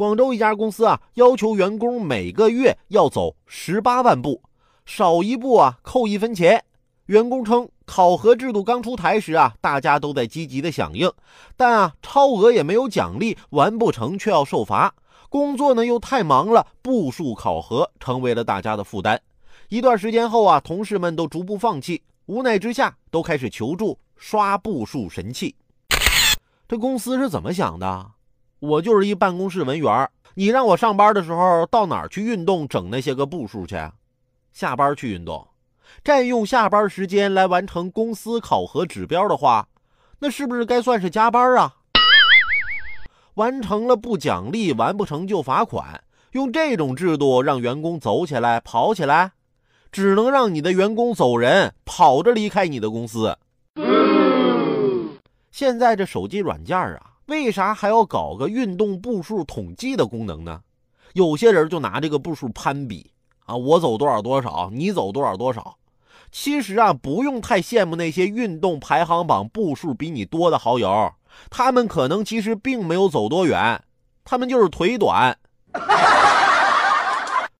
广州一家公司啊，要求员工每个月要走十八万步，少一步啊扣一分钱。员工称，考核制度刚出台时啊，大家都在积极的响应，但啊，超额也没有奖励，完不成却要受罚。工作呢又太忙了，步数考核成为了大家的负担。一段时间后啊，同事们都逐步放弃，无奈之下都开始求助刷步数神器。这公司是怎么想的？我就是一办公室文员，你让我上班的时候到哪儿去运动，整那些个步数去？下班去运动。占用下班时间来完成公司考核指标的话，那是不是该算是加班啊？完成了不奖励，完不成就罚款。用这种制度让员工走起来、跑起来，只能让你的员工走人，跑着离开你的公司。现在这手机软件啊，为啥还要搞个运动步数统计的功能呢？有些人就拿这个步数攀比啊，我走多少多少，你走多少多少。其实啊，不用太羡慕那些运动排行榜步数比你多的好友，他们可能其实并没有走多远，他们就是腿短。